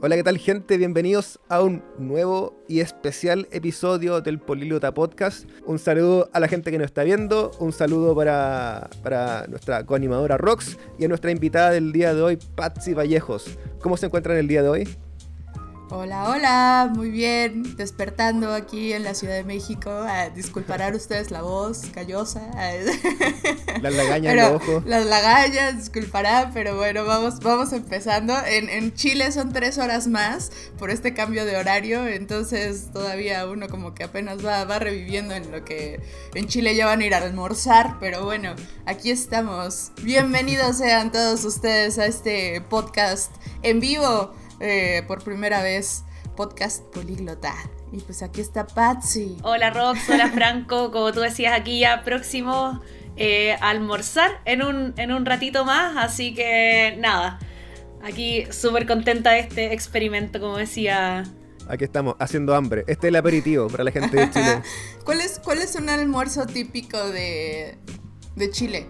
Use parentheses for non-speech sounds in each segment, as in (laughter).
Hola, ¿qué tal gente? Bienvenidos a un nuevo y especial episodio del Políglota Podcast. Un saludo a la gente que nos está viendo, un saludo para, para nuestra coanimadora Rox y a nuestra invitada del día de hoy, Patsy Vallejos. ¿Cómo se encuentran el día de hoy? Hola, hola, muy bien, despertando aquí en la Ciudad de México. Ah, disculparán (laughs) ustedes la voz callosa. Ah, (laughs) las lagañas en ojo. Las lagañas, disculparán, pero bueno, vamos, vamos empezando. En, en, Chile son tres horas más por este cambio de horario, entonces todavía uno como que apenas va, va reviviendo en lo que en Chile ya van a ir a almorzar, pero bueno, aquí estamos. Bienvenidos sean todos ustedes a este podcast en vivo eh, por primera vez podcast políglota. Y pues aquí está Patsy. Hola Rox, hola Franco, (laughs) como tú decías aquí ya próximo eh, a almorzar en un, en un ratito más, así que nada, aquí súper contenta de este experimento, como decía Aquí estamos, haciendo hambre. Este es el aperitivo para la gente de (laughs) Chile. ¿Cuál, es, ¿Cuál es un almuerzo típico de, de Chile?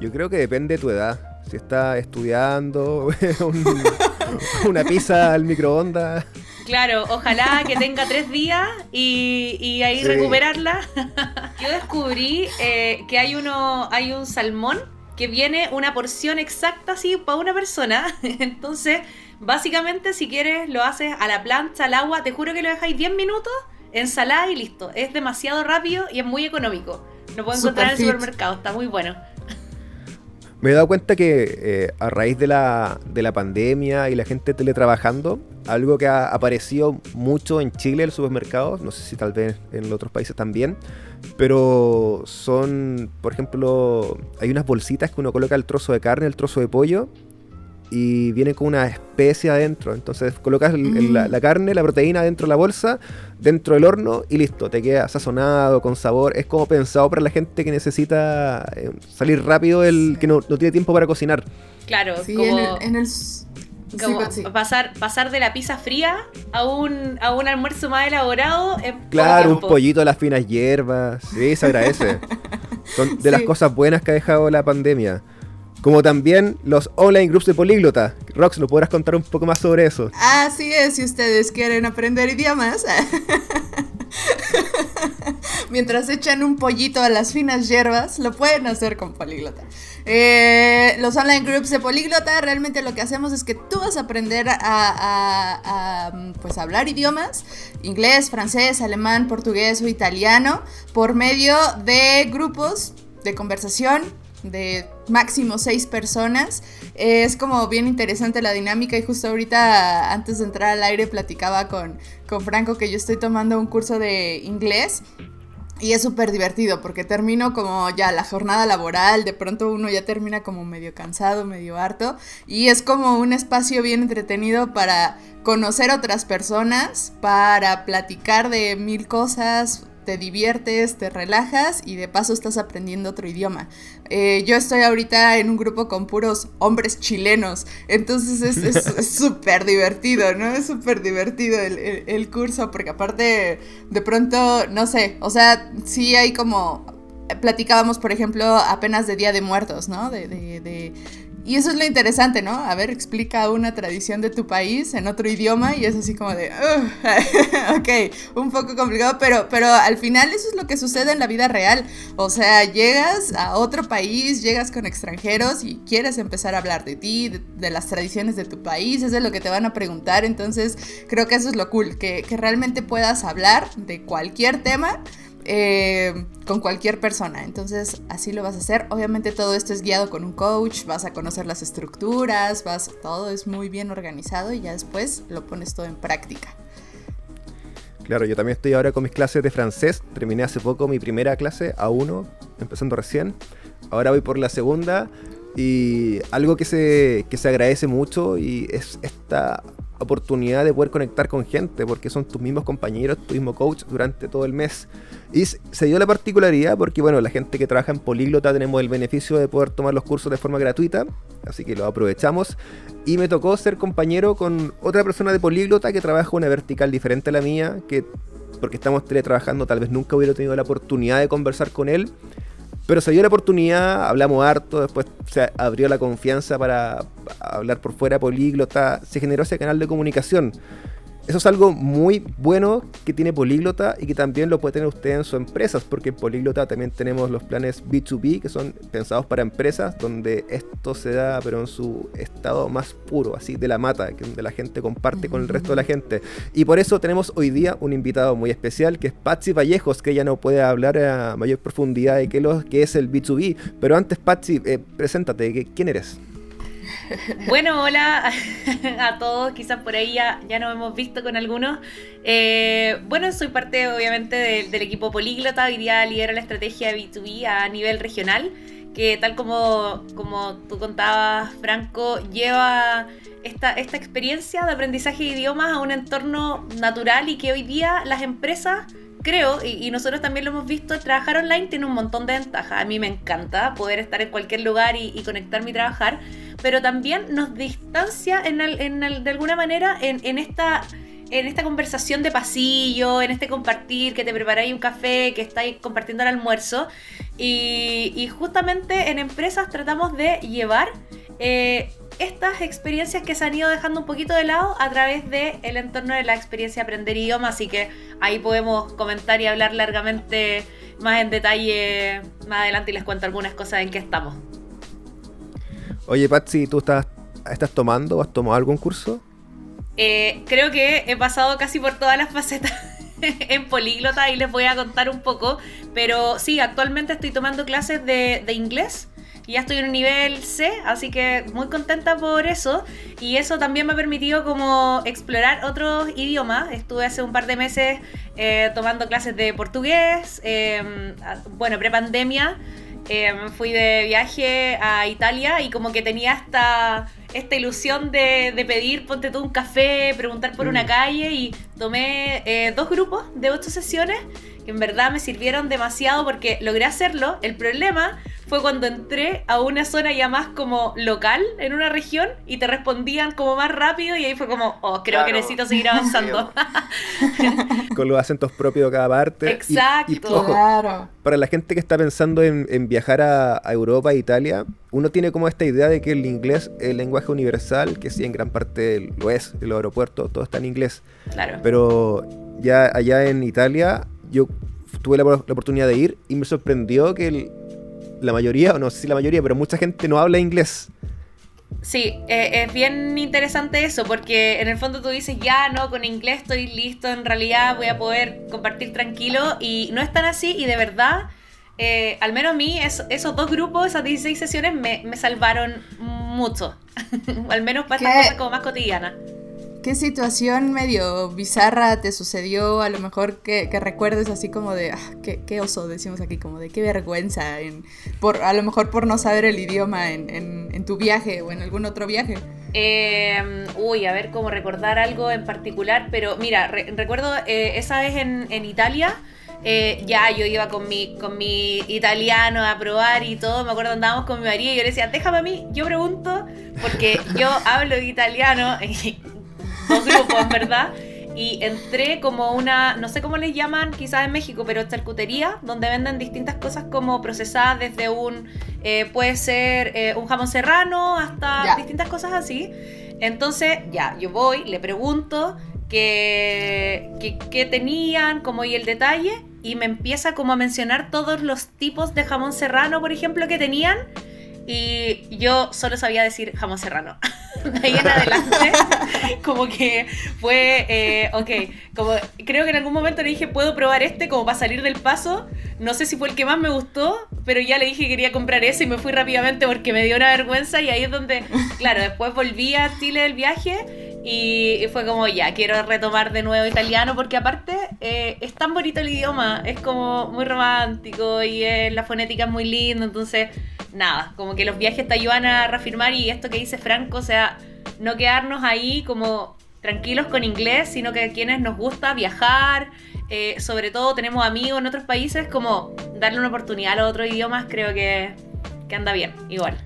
Yo creo que depende de tu edad. Si estás estudiando, (laughs) (laughs) una pizza al microondas. Claro, ojalá que tenga tres días y, ahí recuperarla. (laughs) Yo descubrí eh, que hay uno, hay un salmón que viene una porción exacta así para una persona. (laughs) Entonces, básicamente, si quieres, lo haces a la plancha, al agua. Te juro que lo dejáis 10 minutos, ensalada y listo. Es demasiado rápido y es muy económico. Lo puedo encontrar en el supermercado, está muy bueno. Me he dado cuenta que eh, a raíz de la, de la pandemia y la gente teletrabajando, algo que ha aparecido mucho en Chile, en los supermercados, no sé si tal vez en otros países también, pero son, por ejemplo, hay unas bolsitas que uno coloca el trozo de carne, el trozo de pollo, y viene con una especie adentro. Entonces colocas mm. la, carne, la proteína dentro de la bolsa, dentro del horno y listo, te queda sazonado, con sabor. Es como pensado para la gente que necesita eh, salir rápido, el que no, tiene tiempo para cocinar. Claro, como, en el, pasar, pasar de la pizza fría a un, a un almuerzo más elaborado. claro, un pollito a las finas hierbas. Sí, se agradece. (laughs) Son de las cosas buenas que ha dejado la pandemia como también los online groups de políglota. Rox, ¿nos podrás contar un poco más sobre eso? Así es, si ustedes quieren aprender idiomas. (laughs) Mientras echan un pollito a las finas hierbas, lo pueden hacer con políglota. Eh, los online groups de políglota, realmente lo que hacemos es que tú vas a aprender a, pues, hablar idiomas, inglés, francés, alemán, portugués o italiano, por medio de grupos de conversación de máximo seis personas. es como bien interesante la dinámica y justo ahorita antes de entrar al aire platicaba con, con Franco que yo estoy tomando un curso de inglés. Y es súper divertido porque termino como ya la jornada laboral, de pronto uno ya termina como medio cansado, medio harto, y es como un espacio bien entretenido para conocer otras personas, para platicar de mil cosas, te diviertes, te relajas y de paso estás aprendiendo otro idioma. Eh, yo estoy ahorita en un grupo con puros hombres chilenos, entonces es (laughs) súper divertido, ¿no? Es súper divertido el, curso porque aparte de pronto, no sé, o sea, sí hay como platicábamos, por ejemplo, apenas de Día de Muertos, ¿no? de, de, y eso es lo interesante, ¿no? A ver, explica una tradición de tu país en otro idioma y es así como de, (laughs) ok, un poco complicado, pero, pero al final eso es lo que sucede en la vida real. O sea, llegas a otro país, llegas con extranjeros y quieres empezar a hablar de ti, de, las tradiciones de tu país, es lo que te van a preguntar. Entonces, creo que eso es lo cool, que, que realmente puedas hablar de cualquier tema eh, con cualquier persona. Entonces así lo vas a hacer. Obviamente todo esto es guiado con un coach, vas a conocer las estructuras, vas, todo es muy bien organizado y ya después lo pones todo en práctica. Claro, yo también estoy ahora con mis clases de francés. Terminé hace poco mi primera clase, A1, empezando recién. Ahora voy por la segunda. Y algo que se, que se agradece mucho y es esta oportunidad de poder conectar con gente, porque son tus mismos compañeros, tu mismo coach durante todo el mes. Y se dio la particularidad porque, bueno, la gente que trabaja en Políglota tenemos el beneficio de poder tomar los cursos de forma gratuita, así que lo aprovechamos. Y me tocó ser compañero con otra persona de Políglota que trabaja una vertical diferente a la mía, que porque estamos teletrabajando tal vez nunca hubiera tenido la oportunidad de conversar con él Pero se dio la oportunidad, hablamos harto, después se abrió la confianza para hablar por fuera políglota, se generó ese canal de comunicación. Eso es algo muy bueno que tiene Políglota y que también lo puede tener usted en sus empresas, porque en Políglota también tenemos los planes B2B que son pensados para empresas, donde esto se da pero en su estado más puro, así de la mata, donde la gente comparte con el resto de la gente. Y por eso tenemos hoy día un invitado muy especial que es Patsy Vallejos, que ella no puede hablar a mayor profundidad de qué, lo, que es el B2B. Pero antes, Patsy, eh, preséntate, ¿quién eres? (laughs) Bueno, hola (laughs) a todos, quizás por ahí ya, nos hemos visto con algunos. Eh, bueno, soy parte obviamente del, equipo Políglota, hoy día lidero la estrategia B2B a nivel regional, que tal como, como tú contabas, Franco, lleva esta, esta experiencia de aprendizaje de idiomas a un entorno natural y que hoy día las empresas creo, y, nosotros también lo hemos visto, trabajar online tiene un montón de ventajas. A mí me encanta poder estar en cualquier lugar y, y conectarme y trabajar, pero también nos distancia en, de alguna manera en, esta en esta conversación de pasillo, en este compartir, que te preparáis un café, que estáis compartiendo el almuerzo. Y, justamente en empresas tratamos de llevar eh, estas experiencias que se han ido dejando un poquito de lado a través del el entorno de la experiencia de aprender idioma. Así que ahí podemos comentar y hablar largamente más en detalle más adelante y les cuento algunas cosas en qué estamos. Oye, Patsy, ¿tú estás, estás tomando o has tomado algún curso? Eh, creo que he pasado casi por todas las facetas (laughs) en políglota y les voy a contar un poco. Pero sí, actualmente estoy tomando clases de, de inglés. Y ya estoy en un nivel C, así que muy contenta por eso. Y eso también me ha permitido como explorar otros idiomas. Estuve hace un par de meses eh, tomando clases de portugués, eh, bueno, prepandemia. Eh, fui de viaje a Italia y como que tenía esta, esta ilusión de, pedir, ponte tú un café, preguntar por una mm. calle y tomé eh, dos grupos de ocho sesiones en verdad me sirvieron demasiado porque logré hacerlo. El problema fue cuando entré a una zona ya más como local en una región y te respondían como más rápido y ahí fue como, oh, creo que necesito seguir (laughs) avanzando. (laughs) Con los acentos propios de cada parte. Exacto. claro. Para la gente que está pensando en, viajar a, Europa e Italia, uno tiene como esta idea de que el inglés es el lenguaje universal, que sí, en gran parte lo es, en los aeropuertos todo está en inglés. Claro. Pero ya allá en Italia, yo tuve la, la oportunidad de ir y me sorprendió que el, la mayoría, o no sé si la mayoría, pero mucha gente no habla inglés. Sí, eh, es bien interesante eso, porque en el fondo tú dices, ya no, con inglés estoy listo, en realidad voy a poder compartir tranquilo, y no es tan así, y de verdad, eh, al menos a mí, esos dos grupos, esas 16 sesiones, me, me salvaron mucho, (laughs) al menos para estas cosas como más cotidianas. ¿Qué situación medio bizarra te sucedió? A lo mejor que, recuerdes así como de, ah, qué, oso, decimos aquí, como de qué vergüenza, en, por, a lo mejor por no saber el idioma en, tu viaje o en algún otro viaje. Em, uy, a ver cómo recordar algo en particular, pero mira, recuerdo eh, esa vez en, Italia. Eh, ya yo iba con mi, con mi italiano a probar y todo, me acuerdo andábamos con mi marido y yo le decía, déjame a mí, yo pregunto, porque yo hablo italiano (laughs) y dos grupos, verdad. Y entré como una, no sé cómo les llaman quizás en México, pero charcutería, donde venden distintas cosas como procesadas desde un, eh, puede ser eh, un jamón serrano hasta distintas cosas así. Entonces, ya, yo voy, le pregunto qué, qué, tenían, como y el detalle, y me empieza como a mencionar todos los tipos de jamón serrano, por ejemplo, que tenían. Y yo solo sabía decir jamón serrano. De (laughs) ahí en adelante, como que fue, eh, ok, como creo que en algún momento le dije, puedo probar este como para salir del paso. No sé si fue el que más me gustó, pero ya le dije que quería comprar ese y me fui rápidamente porque me dio una vergüenza y ahí es donde, claro, después volví a Chile del viaje y fue como, ya, quiero retomar de nuevo italiano porque aparte eh, es tan bonito el idioma, es como muy romántico y la fonética es muy linda, entonces nada, como que los viajes te ayudan a reafirmar y esto que dice Franco, o sea, no quedarnos ahí como tranquilos con inglés, sino que a quienes nos gusta viajar, eh, sobre todo tenemos amigos en otros países, como darle una oportunidad a los otros idiomas, creo que, anda bien, igual.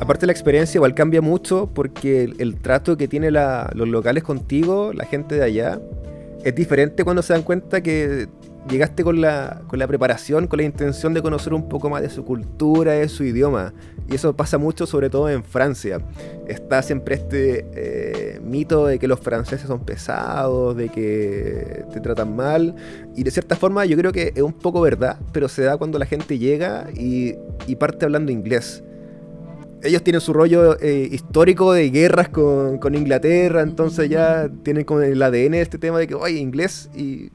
Aparte la experiencia igual cambia mucho porque el, trato que tienen los locales contigo, la gente de allá, es diferente cuando se dan cuenta que llegaste con la, con la preparación, con la intención de conocer un poco más de su cultura, de su idioma. Y eso pasa mucho, sobre todo en Francia. Está siempre este eh, mito de que los franceses son pesados, de que te tratan mal. Y de cierta forma yo creo que es un poco verdad, pero se da cuando la gente llega y, y parte hablando inglés ellos tienen su rollo eh, histórico de guerras con, con, Inglaterra, entonces ya tienen con el ADN este tema de que, oye, inglés, y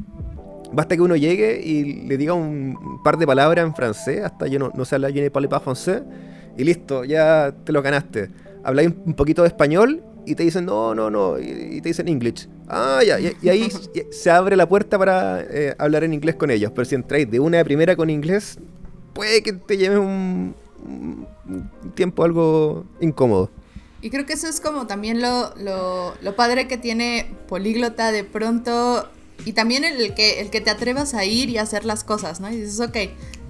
basta que uno llegue y le diga un par de palabras en francés, hasta yo no, no sé hablar, je ne parle pas français, y listo, ya te lo ganaste. Habláis un poquito de español y te dicen, no, no, no, y, te dicen English. Ah, ya, y, ahí (laughs) se abre la puerta para eh, hablar en inglés con ellos, pero si entráis de una de primera con inglés, puede que te lleves un, un tiempo algo incómodo. Y creo que eso es como también lo, lo, lo padre que tiene Políglota de pronto y también el que, el que te atrevas a ir y hacer las cosas, ¿no? Y dices, ok,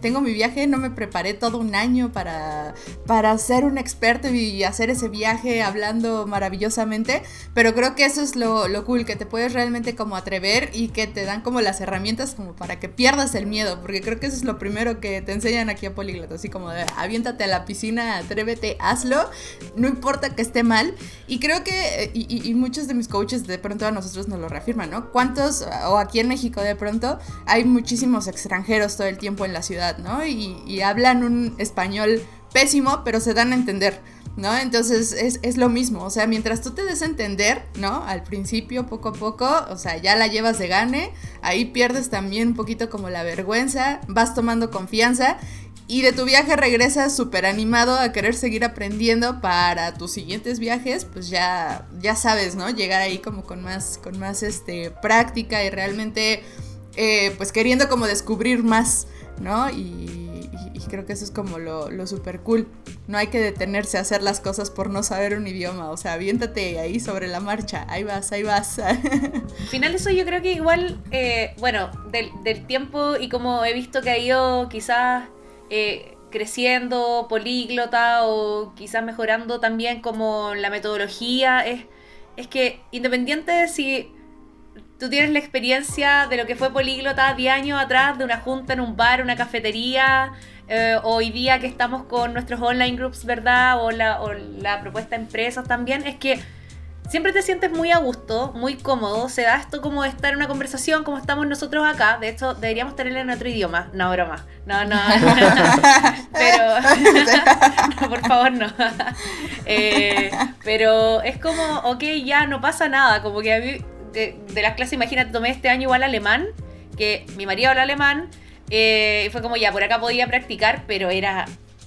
tengo mi viaje, no me preparé todo un año para, para ser un experto y hacer ese viaje hablando maravillosamente, pero creo que eso es lo, lo, cool, que te puedes realmente como atrever y que te dan como las herramientas como para que pierdas el miedo, porque creo que eso es lo primero que te enseñan aquí a Políglota, así como de aviéntate a la piscina, atrévete, hazlo, no importa que esté mal, y creo que, y, y muchos de mis coaches de pronto a nosotros nos lo reafirman, ¿no? ¿Cuántos, o aquí en México de pronto, hay muchísimos extranjeros todo el tiempo en la ciudad? Y, hablan un español pésimo, pero se dan a entender, ¿no? Entonces es, lo mismo, o sea, mientras tú te des a entender, ¿no? Al principio, poco a poco, o sea, ya la llevas de gane, ahí pierdes también un poquito como la vergüenza, vas tomando confianza y de tu viaje regresas súper animado a querer seguir aprendiendo para tus siguientes viajes, pues ya, ya sabes, ¿no? Llegar ahí como con más, con más este, práctica y realmente, eh, pues queriendo como descubrir más. ¿No? Y, creo que eso es como lo, lo super cool. No hay que detenerse a hacer las cosas por no saber un idioma, o sea, aviéntate ahí sobre la marcha, ahí vas, ahí vas. Al final eso yo creo que igual, eh, bueno, del, tiempo y como he visto que ha ido quizás... Eh, creciendo políglota o quizás mejorando también como la metodología es, es que independiente de si tú tienes la experiencia de lo que fue Políglota 10 años atrás, de una junta en un bar, una cafetería, eh, hoy día que estamos con nuestros online groups, ¿verdad? O la, o la propuesta de empresas también, es que siempre te sientes muy a gusto, muy cómodo. Se da esto como de estar en una conversación como estamos nosotros acá. De hecho, deberíamos tenerla en otro idioma. No, broma. No, no. (laughs) pero. (laughs) no, por favor, no. (laughs) Eh, pero es como, ok, ya no pasa nada. Como que a mí de, las clases, imagínate, tomé este año igual alemán, que mi marido habla alemán, eh, fue como ya, por acá podía practicar, pero era,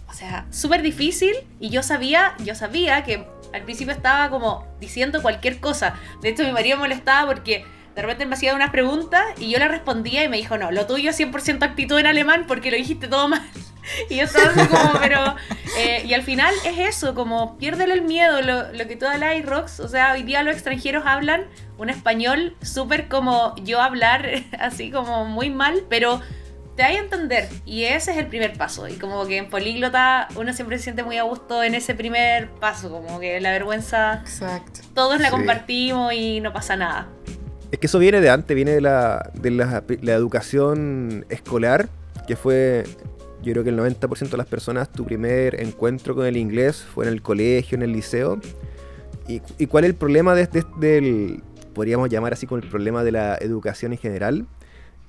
o sea, súper difícil, y yo sabía, yo sabía que al principio estaba como diciendo cualquier cosa. De hecho, mi marido molestaba porque de repente me hacía unas preguntas y yo le respondía y me dijo, no, lo tuyo es 100% actitud en alemán porque lo dijiste todo mal. (laughs) Y yo estaba así como, pero... Eh, y al final es eso, como piérdele el miedo, lo, lo que tú hablas, Rox. O sea, hoy día los extranjeros hablan un español súper como yo hablar, (laughs) así como muy mal, pero te hay a entender. Y ese es el primer paso. Y como que en políglota uno siempre se siente muy a gusto en ese primer paso, como que la vergüenza... Exacto. Todos la compartimos y no pasa nada. Es que eso viene de antes, viene de la, de la, la educación escolar, que fue yo creo que el 90% de las personas, tu primer encuentro con el inglés fue en el colegio, en el liceo. ¿Y, cuál es el problema de, del, podríamos llamar así como el problema de la educación en general?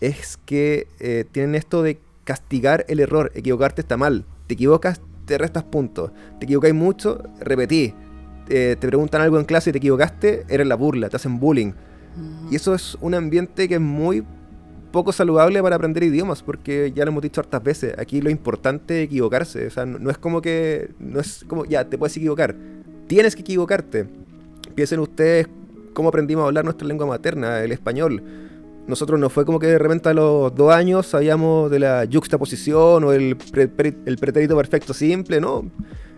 Es que eh, tienen esto de castigar el error, equivocarte está mal. Te equivocas, te restas puntos. Te equivocáis mucho, repetí. Eh, te preguntan algo en clase y te equivocaste, eres la burla, te hacen bullying. Y eso es un ambiente que es muy poco saludable para aprender idiomas, porque ya lo hemos dicho hartas veces, aquí lo importante es equivocarse, o sea, no, es como que, no es como, ya, te puedes equivocar, tienes que equivocarte. Piensen ustedes cómo aprendimos a hablar nuestra lengua materna, el español. Nosotros no fue como que de repente a los dos años sabíamos de la juxtaposición o el, el pretérito perfecto simple, ¿no?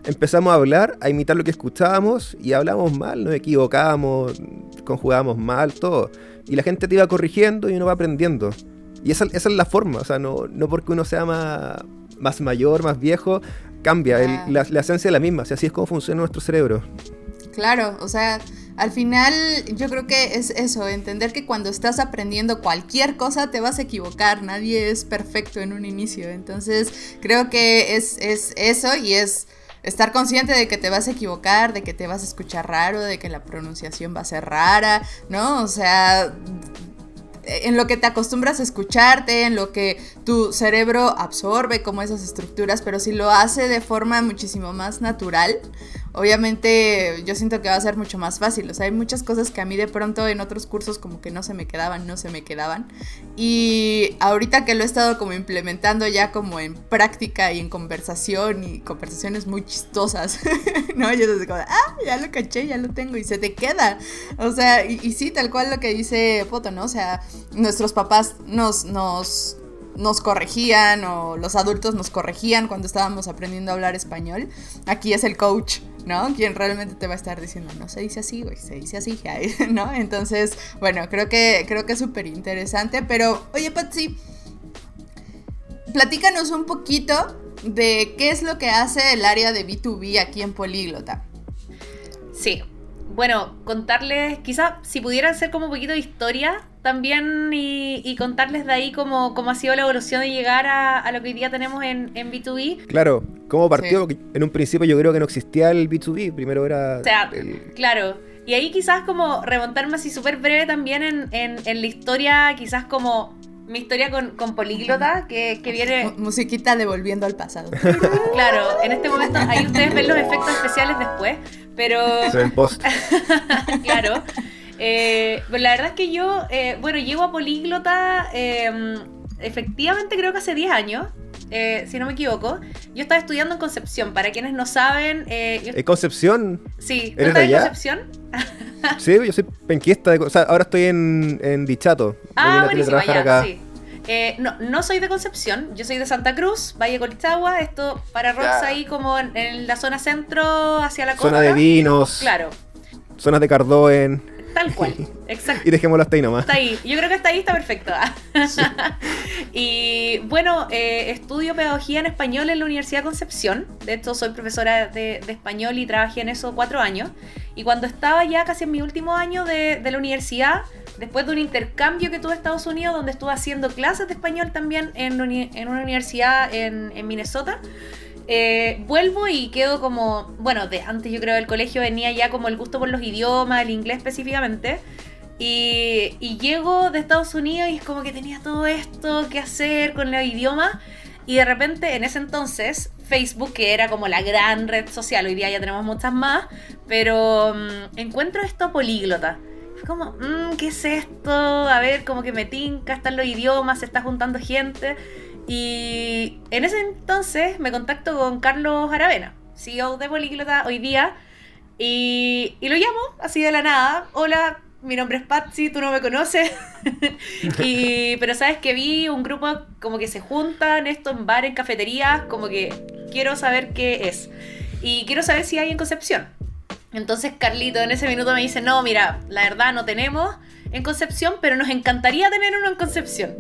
Empezamos a hablar, a imitar lo que escuchábamos y hablamos mal, nos equivocábamos, conjugábamos mal, todo y la gente te iba corrigiendo y uno va aprendiendo. Y esa, esa es la forma, o sea, no, no porque uno sea más, más mayor, más viejo, cambia, la, la, esencia es la misma, así es como funciona nuestro cerebro. Claro, o sea, Al final, yo creo que es eso, entender que cuando estás aprendiendo cualquier cosa te vas a equivocar, nadie es perfecto en un inicio. Entonces, creo que es, es eso y es estar consciente de que te vas a equivocar, de que te vas a escuchar raro, de que la pronunciación va a ser rara, ¿no? O sea, en lo que te acostumbras a escucharte, en lo que tu cerebro absorbe como esas estructuras, pero si lo hace de forma muchísimo más natural, obviamente yo siento que va a ser mucho más fácil. O sea, hay muchas cosas que a mí de pronto en otros cursos como que no se me quedaban, no se me quedaban. Y ahorita que lo he estado como implementando ya como en práctica y en conversación y conversaciones muy chistosas, (laughs) ¿no? Yo desde como, ah, ya lo caché, ya lo tengo y se te queda. O sea, y, y sí, tal cual lo que dice Foto, ¿no? O sea, nuestros papás nos, nos nos corregían o los adultos nos corregían cuando estábamos aprendiendo a hablar español. Aquí es el coach, ¿no? Quien realmente te va a estar diciendo, no se dice así, güey, se dice así, (laughs) ¿no? Entonces, bueno, creo que, creo que es súper interesante. Pero, oye, Patsy, platícanos un poquito de qué es lo que hace el área de B2B aquí en Políglota. Sí, bueno, contarles, quizás si pudieran hacer como un poquito de historia también y, contarles de ahí cómo, cómo, ha sido la evolución de llegar a, lo que hoy día tenemos en, B2B. Claro, ¿cómo partió? Porque en un principio yo creo que no existía el B2B, primero era... O sea, claro. Y ahí quizás como remontarme así súper breve también en, en, la historia, quizás como mi historia con, con Políglota, que, que, viene... Musiquita devolviendo al pasado. (laughs) claro, en este momento ahí ustedes ven los efectos especiales después, pero... Se post. (laughs) claro. Eh, pues la verdad es que yo, eh, bueno, llego a Políglota em, efectivamente creo que hace 10 años. Eh, si no me equivoco, yo estaba estudiando en Concepción. Para quienes no saben. ¿En Concepción? Sí, ¿tú estás en Concepción? (laughs) sí, yo soy penquista. De, o sea, ahora estoy en, en Dichato. Ah, buenísimo, ya, acá. sí. no, no soy de Concepción, yo soy de Santa Cruz, Valle Colchagua, esto para Rox ahí como en, la zona centro, hacia la costa. Zona de vinos. Claro. Zonas de Cardoen. Tal cual, (laughs) exacto. y dejémoslo hasta ahí nomás. Está ahí, yo creo que hasta ahí está perfecto. (laughs) y bueno, eh, estudio pedagogía en español en la Universidad de Concepción. De hecho, soy profesora de, español y trabajé en eso cuatro años. Y cuando estaba ya casi en mi último año de, la universidad, después de un intercambio que tuve en Estados Unidos, donde estuve haciendo clases de español también en, una universidad en, en Minnesota, eh, vuelvo y quedo como, bueno, de antes yo creo del colegio venía ya como el gusto por los idiomas, el inglés específicamente. Y, y, llego de Estados Unidos y es como que tenía todo esto que hacer con los idiomas. Y de repente, en ese entonces, Facebook, que era como la gran red social, hoy día ya tenemos muchas más, pero mm, encuentro esto políglota. Fue como, mmm, ¿qué es esto? A ver, como que me tinca, están los idiomas, se está juntando gente. Y en ese entonces me contacto con Carlos Aravena, CEO de Políglota hoy día, y, lo llamo así de la nada. Hola, mi nombre es Patsy, tú no me conoces. (laughs) y, pero sabes que vi un grupo como que se juntan esto en bares, en cafeterías, como que quiero saber qué es. Y quiero saber si hay en Concepción. Entonces Carlito en ese minuto me dice, no, mira, la verdad no tenemos en Concepción, pero nos encantaría tener uno en Concepción.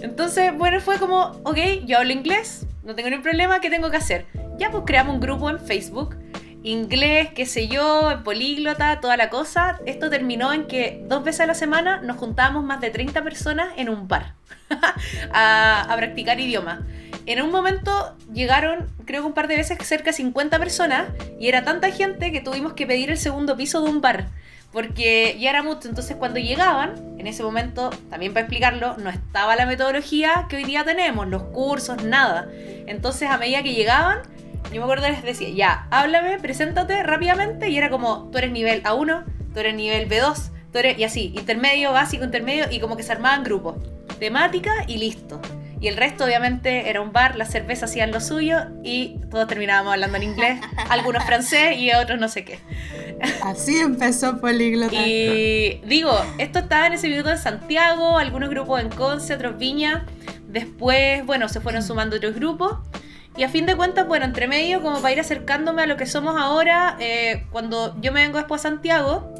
Entonces, bueno, fue como, ok, yo hablo inglés, no tengo ningún problema, ¿qué tengo que hacer? Ya pues creamos un grupo en Facebook, inglés, qué sé yo, políglota, toda la cosa. Esto terminó en que dos veces a la semana nos juntábamos más de 30 personas en un bar (laughs) a, a practicar idioma. En un momento llegaron, creo que un par de veces, cerca de 50 personas y era tanta gente que tuvimos que pedir el segundo piso de un bar porque ya era mucho. Entonces, cuando llegaban, en ese momento, también para explicarlo, no estaba la metodología que hoy día tenemos, los cursos, nada. Entonces, a medida que llegaban, yo me acuerdo les decía, ya, háblame, preséntate rápidamente, y era como, tú eres nivel A1, tú eres nivel B2, tú eres, y así, intermedio, básico, intermedio, y como que se armaban grupos. Temática y listo. Y el resto, obviamente, era un bar, las cervezas hacían lo suyo y todos terminábamos hablando en inglés, (laughs) algunos francés y otros no sé qué. Así empezó Políglota. Y digo, esto estaba en ese minuto en Santiago, algunos grupos en Conce, otros Viña. Después, bueno, se fueron sumando otros grupos. Y a fin de cuentas, bueno, entre medio, como para ir acercándome a lo que somos ahora, eh, cuando yo me vengo después a Santiago,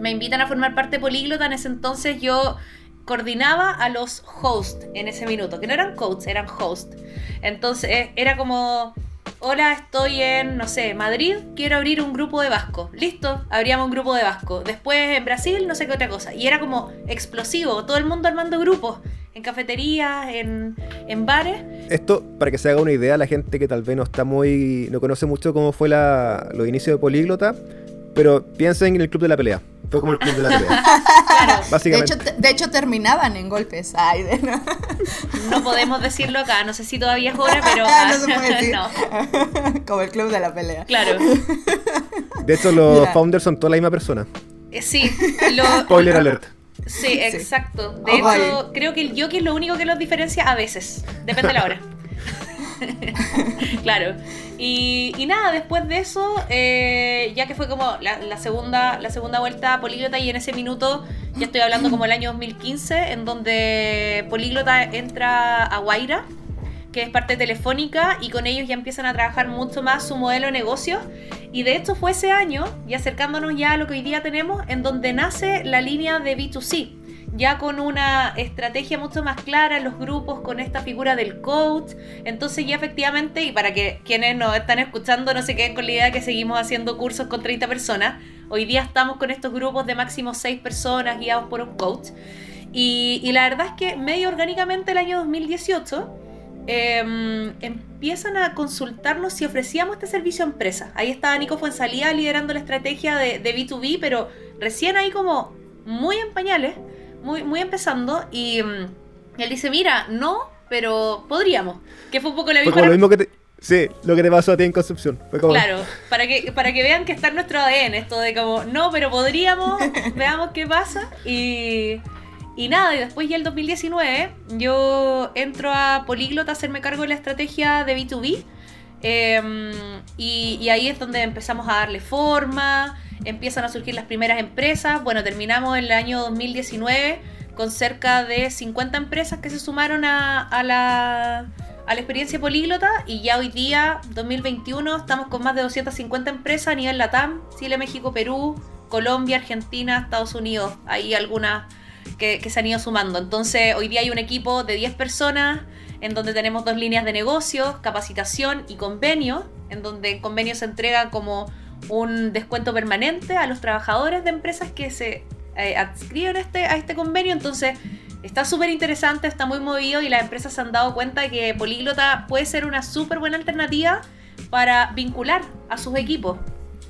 me invitan a formar parte de Políglota. En ese entonces yo coordinaba a los hosts en ese minuto, que no eran coaches, eran hosts. Entonces era como, hola, estoy en, no sé, Madrid, quiero abrir un grupo de vasco. Listo, abríamos un grupo de vasco. Después en Brasil, no sé qué otra cosa. Y era como explosivo, todo el mundo armando grupos. En cafeterías, en, en bares. Esto, para que se haga una idea, la gente que tal vez no está muy. no conoce mucho cómo fue la, los inicios de Políglota, pero piensen en el club de la pelea. Fue como el club de la pelea. (laughs) claro. (laughs) Básicamente. De hecho, de hecho, terminaban en golpes. Ay, de no. (laughs) no. podemos decirlo acá. No sé si todavía es hora, pero. Ah, no se puede decir. no. Como el club de la pelea. Claro. De hecho, los Mira. founders son toda la misma persona. Eh, sí. Lo... Spoiler alert. Sí, exacto. De oh, hecho, creo que el yoki es lo único que los diferencia a veces. Depende de la hora. (laughs) claro. Y, nada, después de eso, eh, ya que fue como la, segunda, la segunda vuelta a Políglota y en ese minuto, ya estoy hablando como el año 2015, en donde Políglota entra a Guaira, que es parte telefónica, y con ellos ya empiezan a trabajar mucho más su modelo de negocio. Y de hecho fue ese año, y acercándonos ya a lo que hoy día tenemos, en donde nace la línea de B2C ya con una estrategia mucho más clara en los grupos, con esta figura del coach. Entonces ya efectivamente, y para que quienes nos están escuchando no se queden con la idea de que seguimos haciendo cursos con 30 personas, hoy día estamos con estos grupos de máximo 6 personas guiados por un coach. Y, la verdad es que medio orgánicamente el año 2018 em, empiezan a consultarnos si ofrecíamos este servicio a empresas. Ahí estaba Nico Fuensalía liderando la estrategia de, de B2B, pero recién ahí como muy en pañales muy, muy empezando, y mm, él dice, mira, no, pero podríamos. Que fue un poco la misma... lo mismo que te... Sí, lo que te pasó a ti en Concepción. Claro, para que, para que vean que está en nuestro ADN esto de como, no, pero podríamos, (laughs) veamos qué pasa. Y, y nada, y después ya el 2019 yo entro a Políglota a hacerme cargo de la estrategia de B2B. Em, y, y, ahí es donde empezamos a darle forma, empiezan a surgir las primeras empresas. Bueno, terminamos el año 2019 con cerca de 50 empresas que se sumaron a, la, experiencia políglota y ya hoy día, 2021, estamos con más de 250 empresas a nivel LATAM, Chile, México, Perú, Colombia, Argentina, Estados Unidos. Hay algunas que, se han ido sumando. Entonces, hoy día hay un equipo de 10 personas en donde tenemos dos líneas de negocios, capacitación y convenio, en donde en convenio se entrega como un descuento permanente a los trabajadores de empresas que se eh, adscriben a este, a este convenio. Entonces, está súper interesante, está muy movido y las empresas se han dado cuenta que Políglota puede ser una súper buena alternativa para vincular a sus equipos.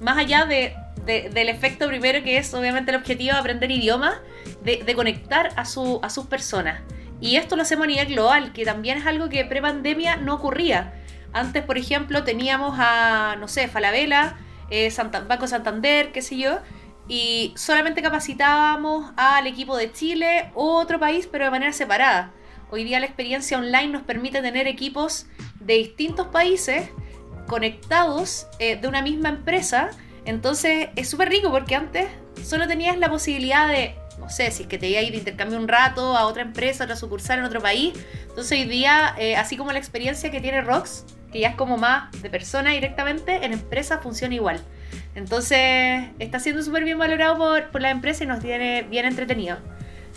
Más allá de, del efecto primero, que es obviamente el objetivo de aprender idiomas, de, conectar a, su, a sus personas. Y esto lo hacemos a nivel global, que también es algo que pre-pandemia no ocurría. Antes, por ejemplo, teníamos a, no sé, Falabella, eh, Banco Santander, qué sé yo, y solamente capacitábamos al equipo de Chile u otro país, pero de manera separada. Hoy día la experiencia online nos permite tener equipos de distintos países conectados eh, de una misma empresa. Entonces es súper rico porque antes solo tenías la posibilidad de, no sé, si es que te iba a ir de intercambio un rato a otra empresa, a otra sucursal en otro país. Entonces hoy día, eh, así como la experiencia que tiene Rox, que ya es como más de persona directamente, en empresa funciona igual. Entonces, está siendo súper bien valorado por, por la empresa y nos tiene bien entretenido.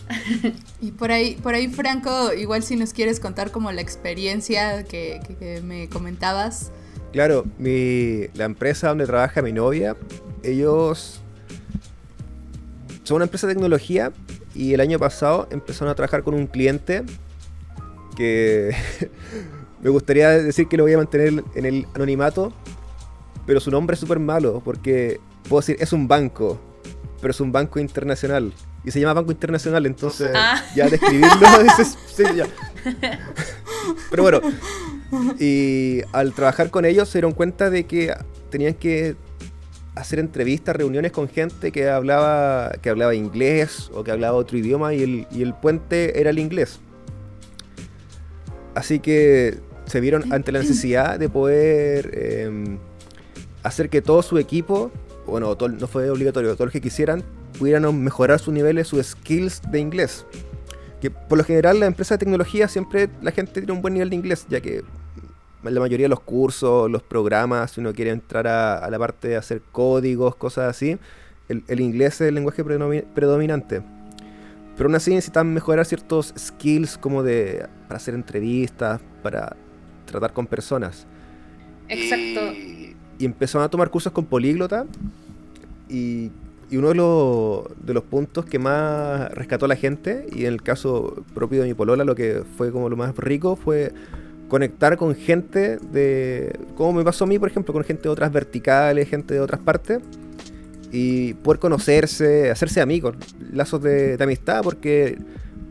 (laughs) y por ahí, por ahí, Franco, igual si nos quieres contar como la experiencia que, que, me comentabas. Claro, mi, la empresa donde trabaja mi novia, ellos son una empresa de tecnología y el año pasado empezaron a trabajar con un cliente que (laughs) Me gustaría decir que lo voy a mantener en el anonimato, pero su nombre es súper malo, porque puedo decir, es un banco, pero es un banco internacional. Y se llama Banco Internacional, entonces ah. ya describirlo (laughs) es, sí, ya. Pero bueno, y al trabajar con ellos se dieron cuenta de que tenían que hacer entrevistas, reuniones con gente que hablaba, que hablaba inglés o que hablaba otro idioma y el, y el puente era el inglés. Así que se vieron ante la necesidad de poder em, hacer que todo su equipo, bueno, no fue obligatorio, todos los que quisieran, pudieran mejorar sus niveles, sus skills de inglés. Que por lo general la empresa de tecnología siempre la gente tiene un buen nivel de inglés, ya que la mayoría de los cursos, los programas, si uno quiere entrar a, la parte de hacer códigos, cosas así, el, el inglés es el lenguaje predominante. Pero aún así necesitan mejorar ciertos skills como de para hacer entrevistas, para tratar con personas. Exacto. Y, y empezaron a tomar cursos con políglota. Y, y uno de los, de los puntos que más rescató a la gente, y en el caso propio de mi polola, lo que fue como lo más rico fue conectar con gente de. Como me pasó a mí, por ejemplo, con gente de otras verticales, gente de otras partes. Y poder conocerse, hacerse amigos, lazos de, de amistad, porque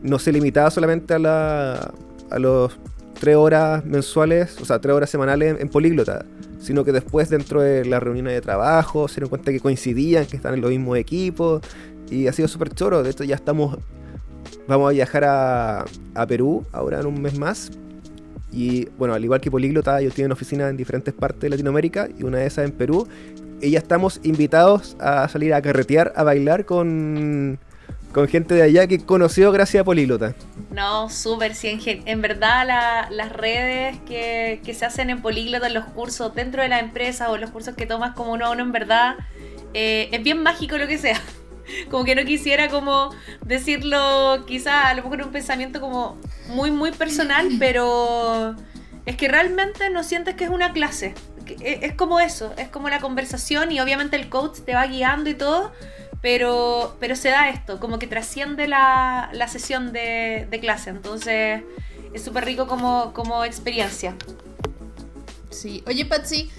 no se limitaba solamente a, la, a los tres horas mensuales, o sea, tres horas semanales en, en políglota, sino que después dentro de las reuniones de trabajo se dieron cuenta que coincidían, que están en los mismos equipos, y ha sido súper choro. De hecho, ya estamos, vamos a viajar a, a Perú ahora en un mes más. Y bueno, al igual que Políglota, ellos tienen oficinas en diferentes partes de Latinoamérica y una de esas en Perú. Y ya estamos invitados a salir a carretear, a bailar con, con gente de allá que conoció gracias a Políglota. No, súper, sí, en, verdad la- las redes que, que se hacen en Políglota, los cursos dentro de la empresa o los cursos que tomas como uno a uno, en verdad, eh, es bien mágico lo que sea. (laughs) Como que no quisiera como decirlo quizá a lo mejor un pensamiento como muy, muy personal, (laughs) pero es que realmente no sientes que es una clase. E- Es como eso, es como la conversación y obviamente el coach te va guiando y todo, pero, pero se da esto, como que trasciende la, la sesión de, de clase, entonces es súper rico como, como experiencia. Sí. Oye, Patsy,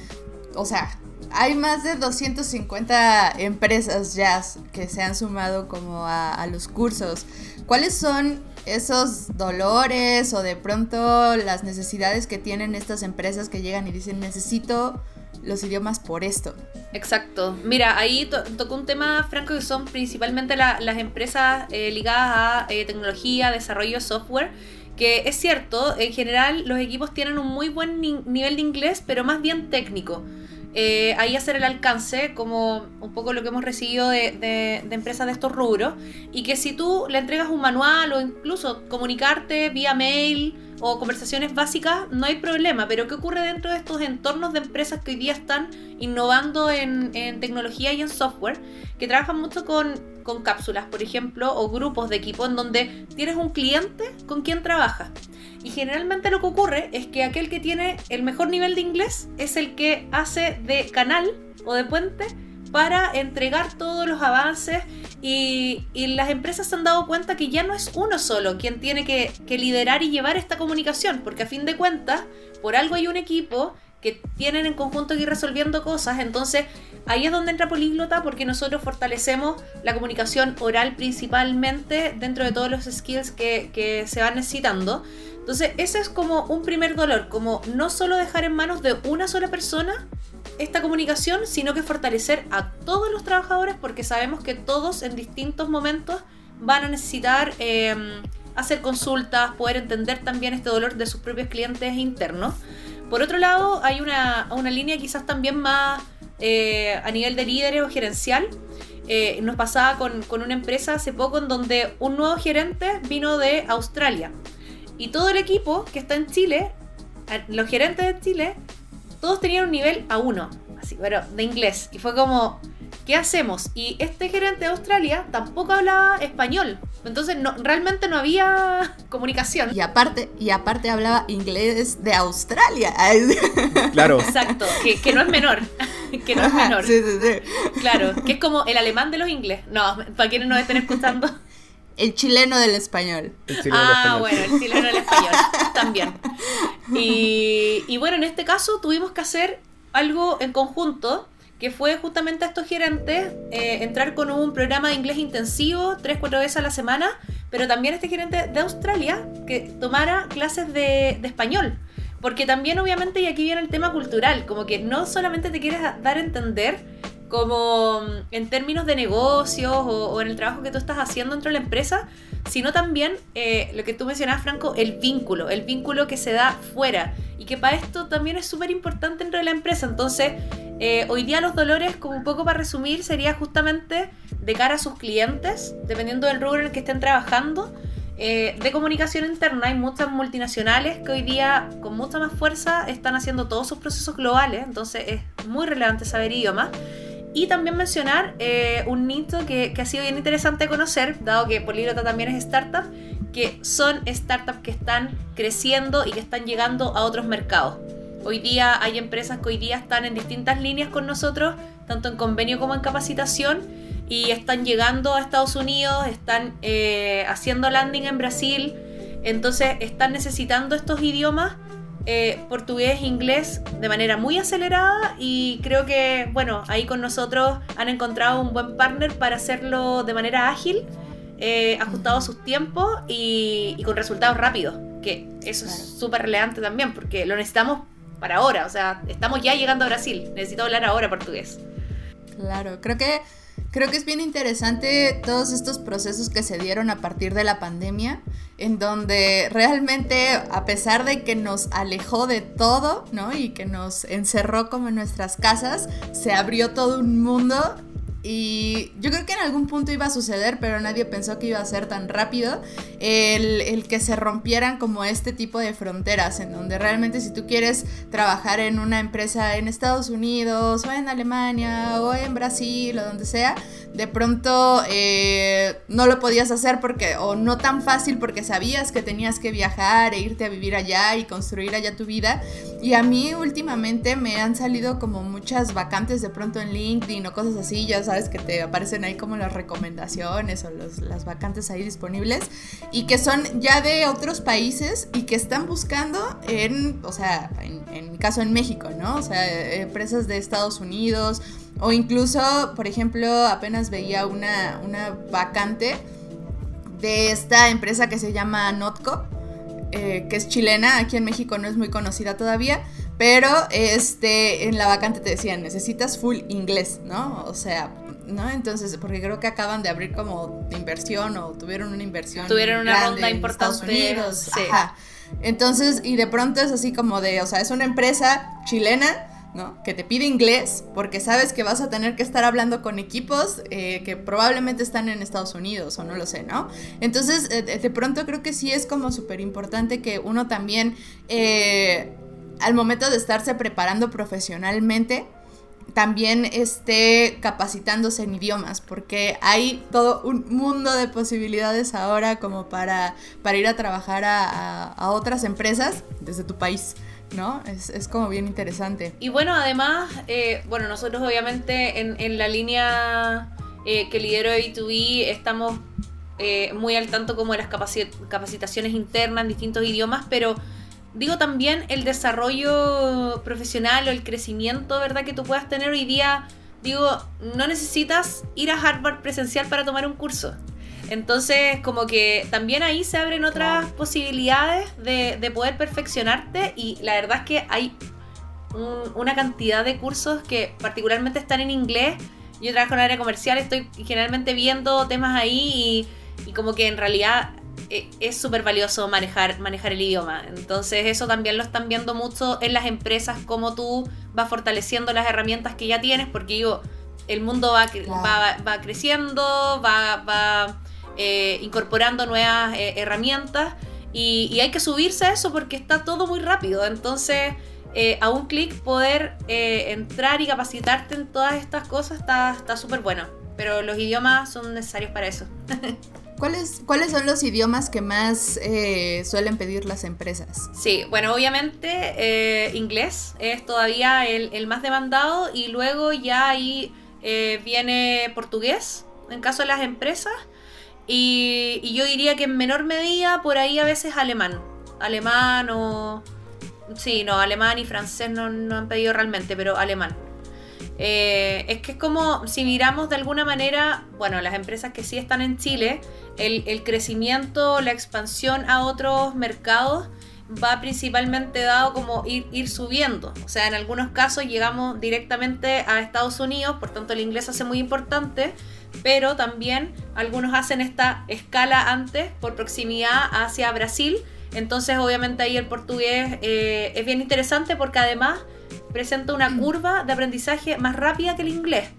o sea, hay más de 250 empresas ya que se han sumado como a, a los cursos. ¿Cuáles son esos dolores o de pronto las necesidades que tienen estas empresas que llegan y dicen necesito los idiomas por esto? Exacto. Mira, ahí to- tocó un tema, Franco, que son principalmente la- las empresas eh, ligadas a eh, tecnología, desarrollo de software. Que es cierto, en general los equipos tienen un muy buen ni- nivel de inglés, pero más bien técnico. Eh, ahí hacer el alcance, como un poco lo que hemos recibido de, de- de empresas de estos rubros, y que si tú le entregas un manual o incluso comunicarte vía mail o conversaciones básicas, no hay problema. Pero ¿qué ocurre dentro de estos entornos de empresas que hoy día están innovando en, tecnología y en software? Que trabajan mucho con, con cápsulas, por ejemplo, o grupos de equipo en donde tienes un cliente con quien trabajas. Y generalmente lo que ocurre es que aquel que tiene el mejor nivel de inglés es el que hace de canal o de puente para entregar todos los avances y, las empresas se han dado cuenta que ya no es uno solo quien tiene que, que liderar y llevar esta comunicación, porque a fin de cuentas, por algo hay un equipo que tienen en conjunto que ir resolviendo cosas, entonces ahí es donde entra Políglota porque nosotros fortalecemos la comunicación oral principalmente dentro de todos los skills que, que se van necesitando. Entonces ese es como un primer dolor, como no solo dejar en manos de una sola persona esta comunicación, sino que fortalecer a todos los trabajadores porque sabemos que todos en distintos momentos van a necesitar eh, hacer consultas, poder entender también este dolor de sus propios clientes internos. Por otro lado, hay una, una línea quizás también más eh, a nivel de líderes o gerencial. Eh, nos pasaba con, con una empresa hace poco en donde un nuevo gerente vino de Australia. Y todo el equipo que está en Chile, a- los gerentes de Chile, todos tenían un nivel A1, así, pero de inglés. Y fue como, ¿qué hacemos? Y este gerente de Australia tampoco hablaba español. Entonces no, realmente no había (laughs) comunicación. Y aparte, y aparte hablaba inglés de Australia. Claro. Exacto, que, que no es menor. (laughs) que no es menor. Sí, sí, sí. Claro, que es como el alemán de los ingles. No, para quienes nos estén escuchando. (laughs) El chileno del español. El chileno ah, español. bueno, el chileno el español (laughs) también. Y, y bueno, en este caso tuvimos que hacer algo en conjunto, que fue justamente a estos gerentes eh, entrar con un programa de inglés intensivo, tres, cuatro veces a la semana, pero también este gerente de Australia que tomara clases de, de español. Porque también obviamente, y aquí viene el tema cultural, como que no solamente te quieres dar a entender como mm, en términos de negocios o, o en el trabajo que tú estás haciendo dentro de la empresa, sino también eh, lo que tú mencionabas, Franco, el vínculo, el vínculo que se da fuera y que para esto también es súper importante dentro de la empresa. Entonces, eh, hoy día los dolores, como un poco para resumir, sería justamente de cara a sus clientes, dependiendo del rubro en el que estén trabajando. eh, de comunicación interna hay muchas multinacionales que hoy día con mucha más fuerza están haciendo todos sus procesos globales, entonces es muy relevante saber idioma. Y también mencionar eh, un nicho que, que ha sido bien interesante conocer, dado que Políglota también es startup, que son startups que están creciendo y que están llegando a otros mercados. Hoy día hay empresas que hoy día están en distintas líneas con nosotros, tanto en convenio como en capacitación, y están llegando a Estados Unidos, están eh, haciendo landing en Brasil, entonces están necesitando estos idiomas, eh, portugués, inglés, de manera muy acelerada y creo que, bueno, ahí con nosotros han encontrado un buen partner para hacerlo de manera ágil, eh, ajustado a sus tiempos y, con resultados rápidos, que eso es súper relevante también, porque lo necesitamos para ahora. O sea, estamos ya llegando a Brasil. Necesito hablar ahora portugués. Claro, creo que creo que es bien interesante todos estos procesos que se dieron a partir de la pandemia, en donde realmente, a pesar de que nos alejó de todo, ¿no? Y que nos encerró como en nuestras casas, se abrió todo un mundo y yo creo que en algún punto iba a suceder, pero nadie pensó que iba a ser tan rápido el, que se rompieran como este tipo de fronteras, en donde realmente si tú quieres trabajar en una empresa en Estados Unidos o en Alemania o en Brasil o donde sea, de pronto eh, no lo podías hacer porque, o no tan fácil porque sabías que tenías que viajar e irte a vivir allá y construir allá tu vida. Y a mí últimamente me han salido como muchas vacantes de pronto en LinkedIn o cosas así, ya sabes que te aparecen ahí como las recomendaciones o las vacantes ahí disponibles y que son ya de otros países y que están buscando en, o sea, en, mi caso en México, ¿no? O sea, empresas de Estados Unidos o incluso, por ejemplo, apenas veía una, una vacante de esta empresa que se llama Notco, eh, que es chilena, aquí en México no es muy conocida todavía, pero este, en la vacante te decían, necesitas full inglés, ¿no? O sea, ¿no? Entonces, porque creo que acaban de abrir como de inversión o tuvieron una inversión. Tuvieron una ronda importante. Estados Unidos. Ajá. Entonces, y de pronto es así como de, o sea, es una empresa chilena. Que te pide inglés porque sabes que vas a tener que estar hablando con equipos eh, que probablemente están en Estados Unidos o no lo sé, ¿no? Entonces, eh, de pronto creo que sí es como súper importante que uno también, eh, al momento de estarse preparando profesionalmente, también esté capacitándose en idiomas, porque hay todo un mundo de posibilidades ahora como para ir a trabajar a, otras empresas desde tu país. ¿No? Es, como bien interesante. Y bueno, además, eh, bueno, nosotros obviamente en, la línea eh, que lidero B2B estamos eh, muy al tanto como de las capacitaciones internas en distintos idiomas, pero digo también el desarrollo profesional o el crecimiento, ¿verdad? Que tú puedas tener hoy día. Digo, no necesitas ir a Harvard presencial para tomar un curso. Entonces, como que también ahí se abren otras posibilidades de, poder perfeccionarte y la verdad es que hay una cantidad de cursos que particularmente están en inglés. Yo trabajo en el área comercial, estoy generalmente viendo temas ahí y, y como que en realidad eh, es súper valioso manejar, manejar el idioma. Entonces eso también lo están viendo mucho en las empresas, como tú vas fortaleciendo las herramientas que ya tienes, porque digo, el mundo va, va, creciendo, va, va eh, incorporando nuevas eh, herramientas y, hay que subirse a eso porque está todo muy rápido. Entonces... a un clic poder entrar y capacitarte en todas estas cosas está súper bueno. Pero los idiomas son necesarios para eso. (laughs) ¿Cuáles, ¿Cuáles son los idiomas que más eh, suelen pedir las empresas? Sí, bueno, obviamente eh, inglés es todavía el, más demandado y luego ya ahí eh, viene portugués en caso de las empresas y, yo diría que en menor medida por ahí a veces alemán. Alemán o... Sí, no, alemán y francés no, no han pedido realmente, pero alemán. es que es como si miramos de alguna manera, bueno, las empresas que sí están en Chile, el, crecimiento, la expansión a otros mercados va principalmente dado como ir, ir subiendo. O sea, en algunos casos llegamos directamente a Estados Unidos, por tanto el inglés hace muy importante, pero también algunos hacen esta escala antes por proximidad hacia Brasil. Entonces obviamente ahí el portugués eh, es bien interesante porque además presenta una mm. curva de aprendizaje más rápida que el inglés.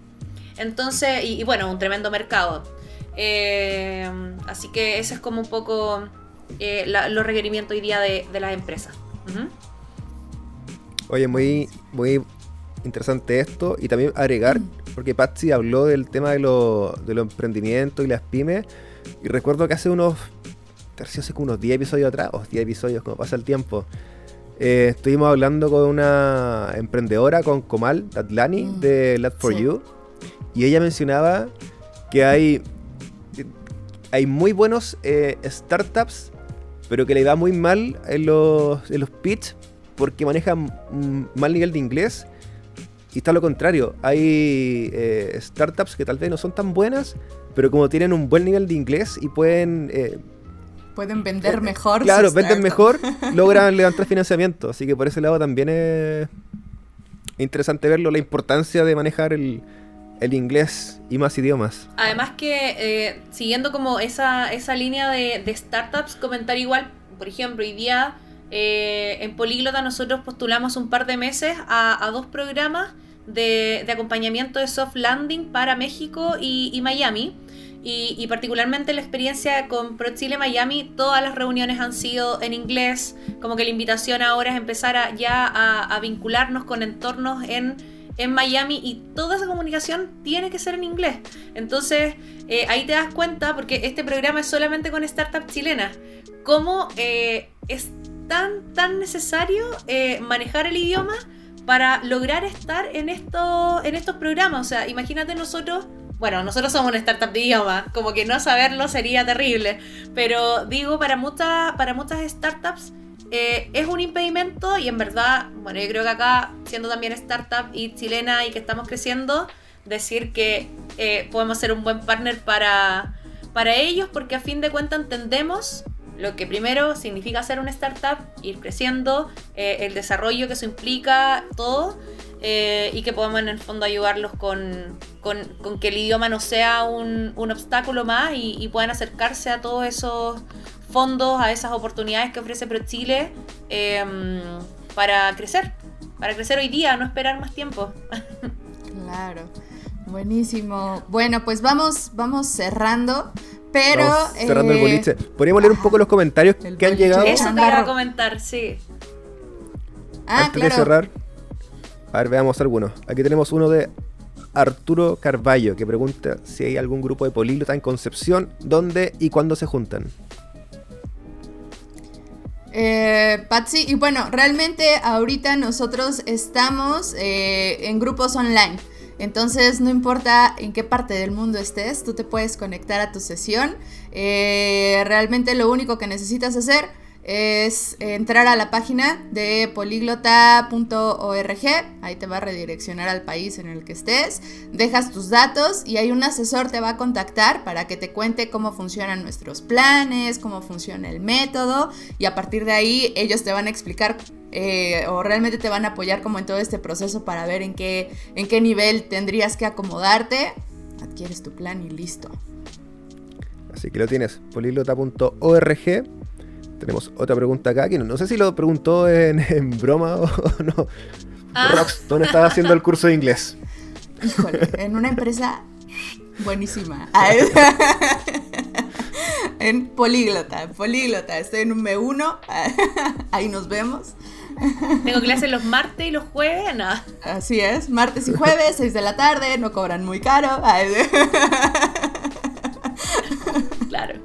Entonces, y bueno, un tremendo mercado. Eh, así que ese es como un poco eh, los requerimientos hoy día de, las empresas. Oye, muy, muy interesante esto. Y también agregar, mm. porque Patsy habló del tema de, los emprendimientos y las pymes. Y recuerdo que hace unos, hace unos 10 episodios atrás, o 10 episodios, como pasa el tiempo, eh, estuvimos hablando con una emprendedora, con Komal Datlani, Mm, de Lab for sí. You, y ella mencionaba que hay, hay muy buenos eh, startups, pero que le va muy mal en los, en los pitch porque manejan un mal nivel de inglés. Y está lo contrario, hay eh, startups que tal vez no son tan buenas, pero como tienen un buen nivel de inglés y pueden eh, Pueden vender mejor. Claro, venden mejor, (laughs) logran levantar financiamiento. Así que por ese lado también es interesante verlo, la importancia de manejar el, el inglés y más idiomas. Además que, eh, siguiendo como esa, esa línea de, de startups, comentar igual, por ejemplo, hoy día eh, en Políglota nosotros postulamos un par de meses a, a dos programas de, de acompañamiento de soft landing para México y, y Miami. Y, y particularmente la experiencia con Pro Chile Miami, todas las reuniones han sido en inglés, como que la invitación ahora es empezar a, ya a, a vincularnos con entornos en, en Miami y toda esa comunicación tiene que ser en inglés. Entonces eh, ahí te das cuenta, porque este programa es solamente con startups chilenas, cómo eh, es tan, tan necesario eh, manejar el idioma para lograr estar en, esto, en estos programas. O sea, imagínate nosotros bueno, nosotros somos una startup de idioma, como que no saberlo sería terrible, pero digo, para muchas, para muchas startups eh, es un impedimento y en verdad, bueno, yo creo que acá, siendo también startup y chilena y que estamos creciendo, decir que eh, podemos ser un buen partner para, para ellos porque a fin de cuentas entendemos lo que primero significa ser una startup, ir creciendo, eh, el desarrollo que eso implica, todo. Eh, y que podamos en el fondo ayudarlos con, con, con que el idioma no sea un, un obstáculo más y, y, puedan acercarse a todos esos fondos, a esas oportunidades que ofrece ProChile eh, para crecer, para crecer hoy día, no esperar más tiempo. Claro, buenísimo. Bueno, pues vamos, vamos cerrando. Pero. Vamos cerrando eh, el boliche. Podríamos leer un poco los comentarios que han llegado Eso te iba a comentar, sí. Ah, antes claro. de cerrar. A ver, veamos algunos. Aquí tenemos uno de Arturo Carballo que pregunta si hay algún grupo de políglota en Concepción, dónde y cuándo se juntan. Eh, Patsy, y bueno, realmente ahorita nosotros estamos eh, en grupos online. Entonces, no importa en qué parte del mundo estés, tú te puedes conectar a tu sesión. Eh, realmente lo único que necesitas hacer es entrar a la página de poliglota.org, ahí te va a redireccionar al país en el que estés, dejas tus datos y ahí un asesor te va a contactar para que te cuente cómo funcionan nuestros planes, cómo funciona el método y a partir de ahí ellos te van a explicar eh, o realmente te van a apoyar como en todo este proceso para ver en qué, en qué nivel tendrías que acomodarte, adquieres tu plan y listo. Así que lo tienes, poliglota.org. Tenemos otra pregunta acá, que no, no sé si lo preguntó en, (laughs) en broma o (laughs) no. Ah. Rox, ¿dónde estás haciendo el curso de inglés? Híjole, en una empresa buenísima. (laughs) Ah, en políglota, políglota. Estoy en un B1. Ahí nos vemos. Tengo clases los martes y los jueves, no. Así es, martes y jueves, 6 de la tarde, no cobran muy caro. Claro.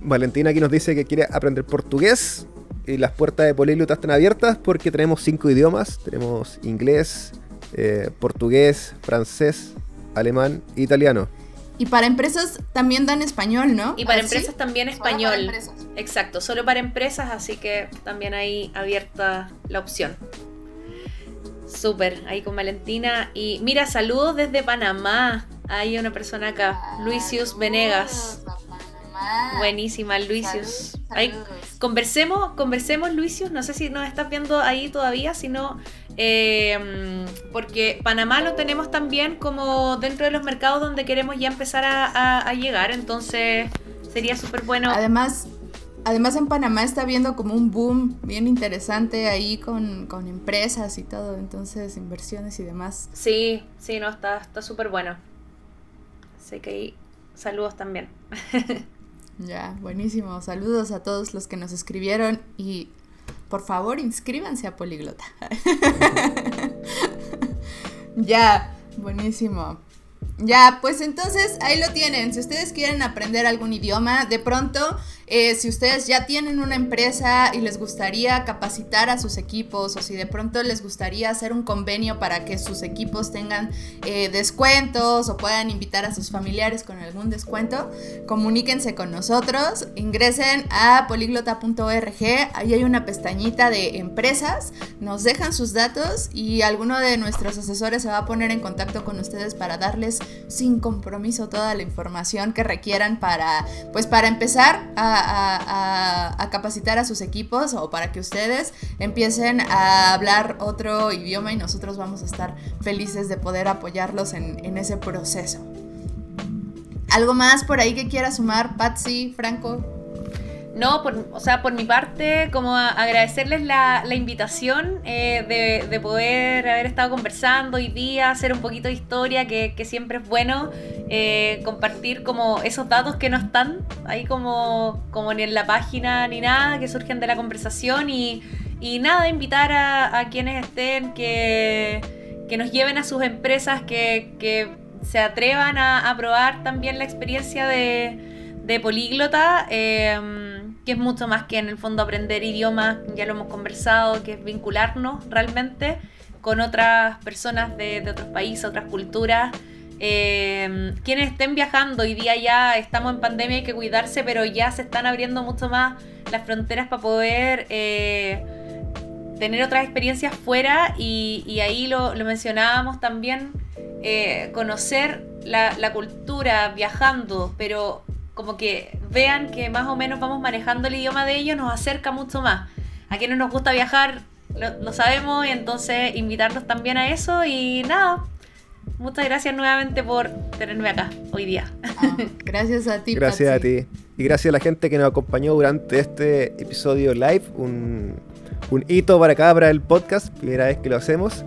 Valentina aquí nos dice que quiere aprender portugués y las puertas de Políglota están abiertas porque tenemos cinco idiomas. Tenemos inglés, eh, portugués, francés, alemán e italiano. Y para empresas también dan español, ¿no? Y para ¿Ah, empresas también Solo para español. empresas. Exacto, solo para empresas, así que también ahí abierta la opción. Súper, ahí con Valentina. Y mira, saludos desde Panamá. Hay una persona acá, Luisius Venegas. Buenísima, Luisius. Ahí, conversemos, conversemos, Luisius. No sé si nos estás viendo ahí todavía, sino eh, porque Panamá lo tenemos también como dentro de los mercados donde queremos ya empezar a, a- a llegar. Entonces sería súper bueno. Además, además en Panamá está habiendo como un boom bien interesante ahí con, con empresas y todo, entonces inversiones y demás. Sí, sí, no, está está súper bueno. Así que ahí, saludos también. (laughs) Ya, buenísimo. Saludos a todos los que nos escribieron y por favor inscríbanse a Poliglota. (laughs) ya, buenísimo. Ya, pues entonces ahí lo tienen. Si ustedes quieren aprender algún idioma, de pronto Eh, si ustedes ya tienen una empresa y les gustaría capacitar a sus equipos o si de pronto les gustaría hacer un convenio para que sus equipos tengan eh, descuentos o puedan invitar a sus familiares con algún descuento, comuníquense con nosotros, ingresen a poliglota.org, ahí hay una pestañita de empresas, nos dejan sus datos y alguno de nuestros asesores se va a poner en contacto con ustedes para darles sin compromiso toda la información que requieran para, pues para empezar a, a capacitar a sus equipos o para que ustedes empiecen a hablar otro idioma y nosotros vamos a estar felices de poder apoyarlos en, en ese proceso. ¿Algo más por ahí que quiera sumar, Patsy, Franco? No, por, o sea, por mi parte, como agradecerles la, la invitación eh, de, de, poder haber estado conversando hoy día, hacer un poquito de historia, que, siempre es bueno eh, compartir como esos datos que no están ahí como, como ni en la página ni nada, que surgen de la conversación y, y nada, invitar a, quienes estén que, que, nos lleven a sus empresas, que, que se atrevan a, a, probar también la experiencia de, de políglota. Eh, que es mucho más que en el fondo aprender idiomas, ya lo hemos conversado, que es vincularnos realmente con otras personas de, otros países, otras culturas. Eh, quienes estén viajando, hoy día ya estamos en pandemia, hay que cuidarse, pero ya se están abriendo mucho más las fronteras para poder eh, tener otras experiencias fuera y, y ahí lo, lo, mencionábamos también, eh, conocer la, la cultura viajando, pero como que vean que más o menos vamos manejando el idioma de ellos, nos acerca mucho más. A quienes nos gusta viajar, lo, lo sabemos, y entonces invitarlos también a eso y nada. Muchas gracias nuevamente por tenerme acá hoy día. Ah, gracias a ti. Gracias Patsy. a ti. Y gracias a la gente que nos acompañó durante este episodio live. Un, un hito para acá, para el podcast. Primera vez que lo hacemos.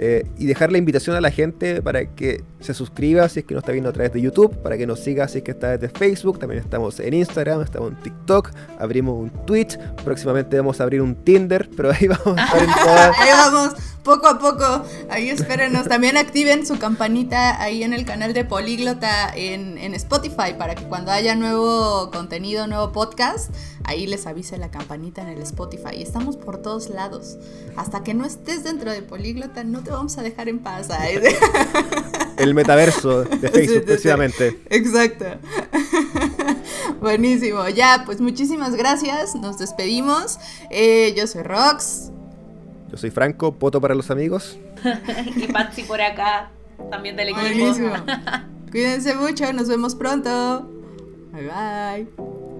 Eh, y dejar la invitación a la gente para que se suscriba si es que nos está viendo a través de YouTube, para que nos siga si es que está desde Facebook, también estamos en Instagram, estamos en TikTok, abrimos un Twitch, próximamente vamos a abrir un Tinder, pero ahí vamos a estar en (laughs) todas. ahí vamos, poco a poco, ahí espérenos, también activen su campanita ahí en el canal de Políglota en, en Spotify para que cuando haya nuevo contenido, nuevo podcast, ahí les avise la campanita en el Spotify. Y estamos por todos lados. Hasta que no estés dentro de Políglota, no te vamos a dejar en paz. ¿eh? El metaverso de Facebook, sí, sí, precisamente. Sí. Exacto. (laughs) Buenísimo. Ya, pues muchísimas gracias. Nos despedimos. Eh, yo soy Rox. Yo soy Franco, Poto para los amigos. (laughs) y Patsy por acá, también del equipo. Buenísimo. (laughs) Cuídense mucho, nos vemos pronto. Bye bye.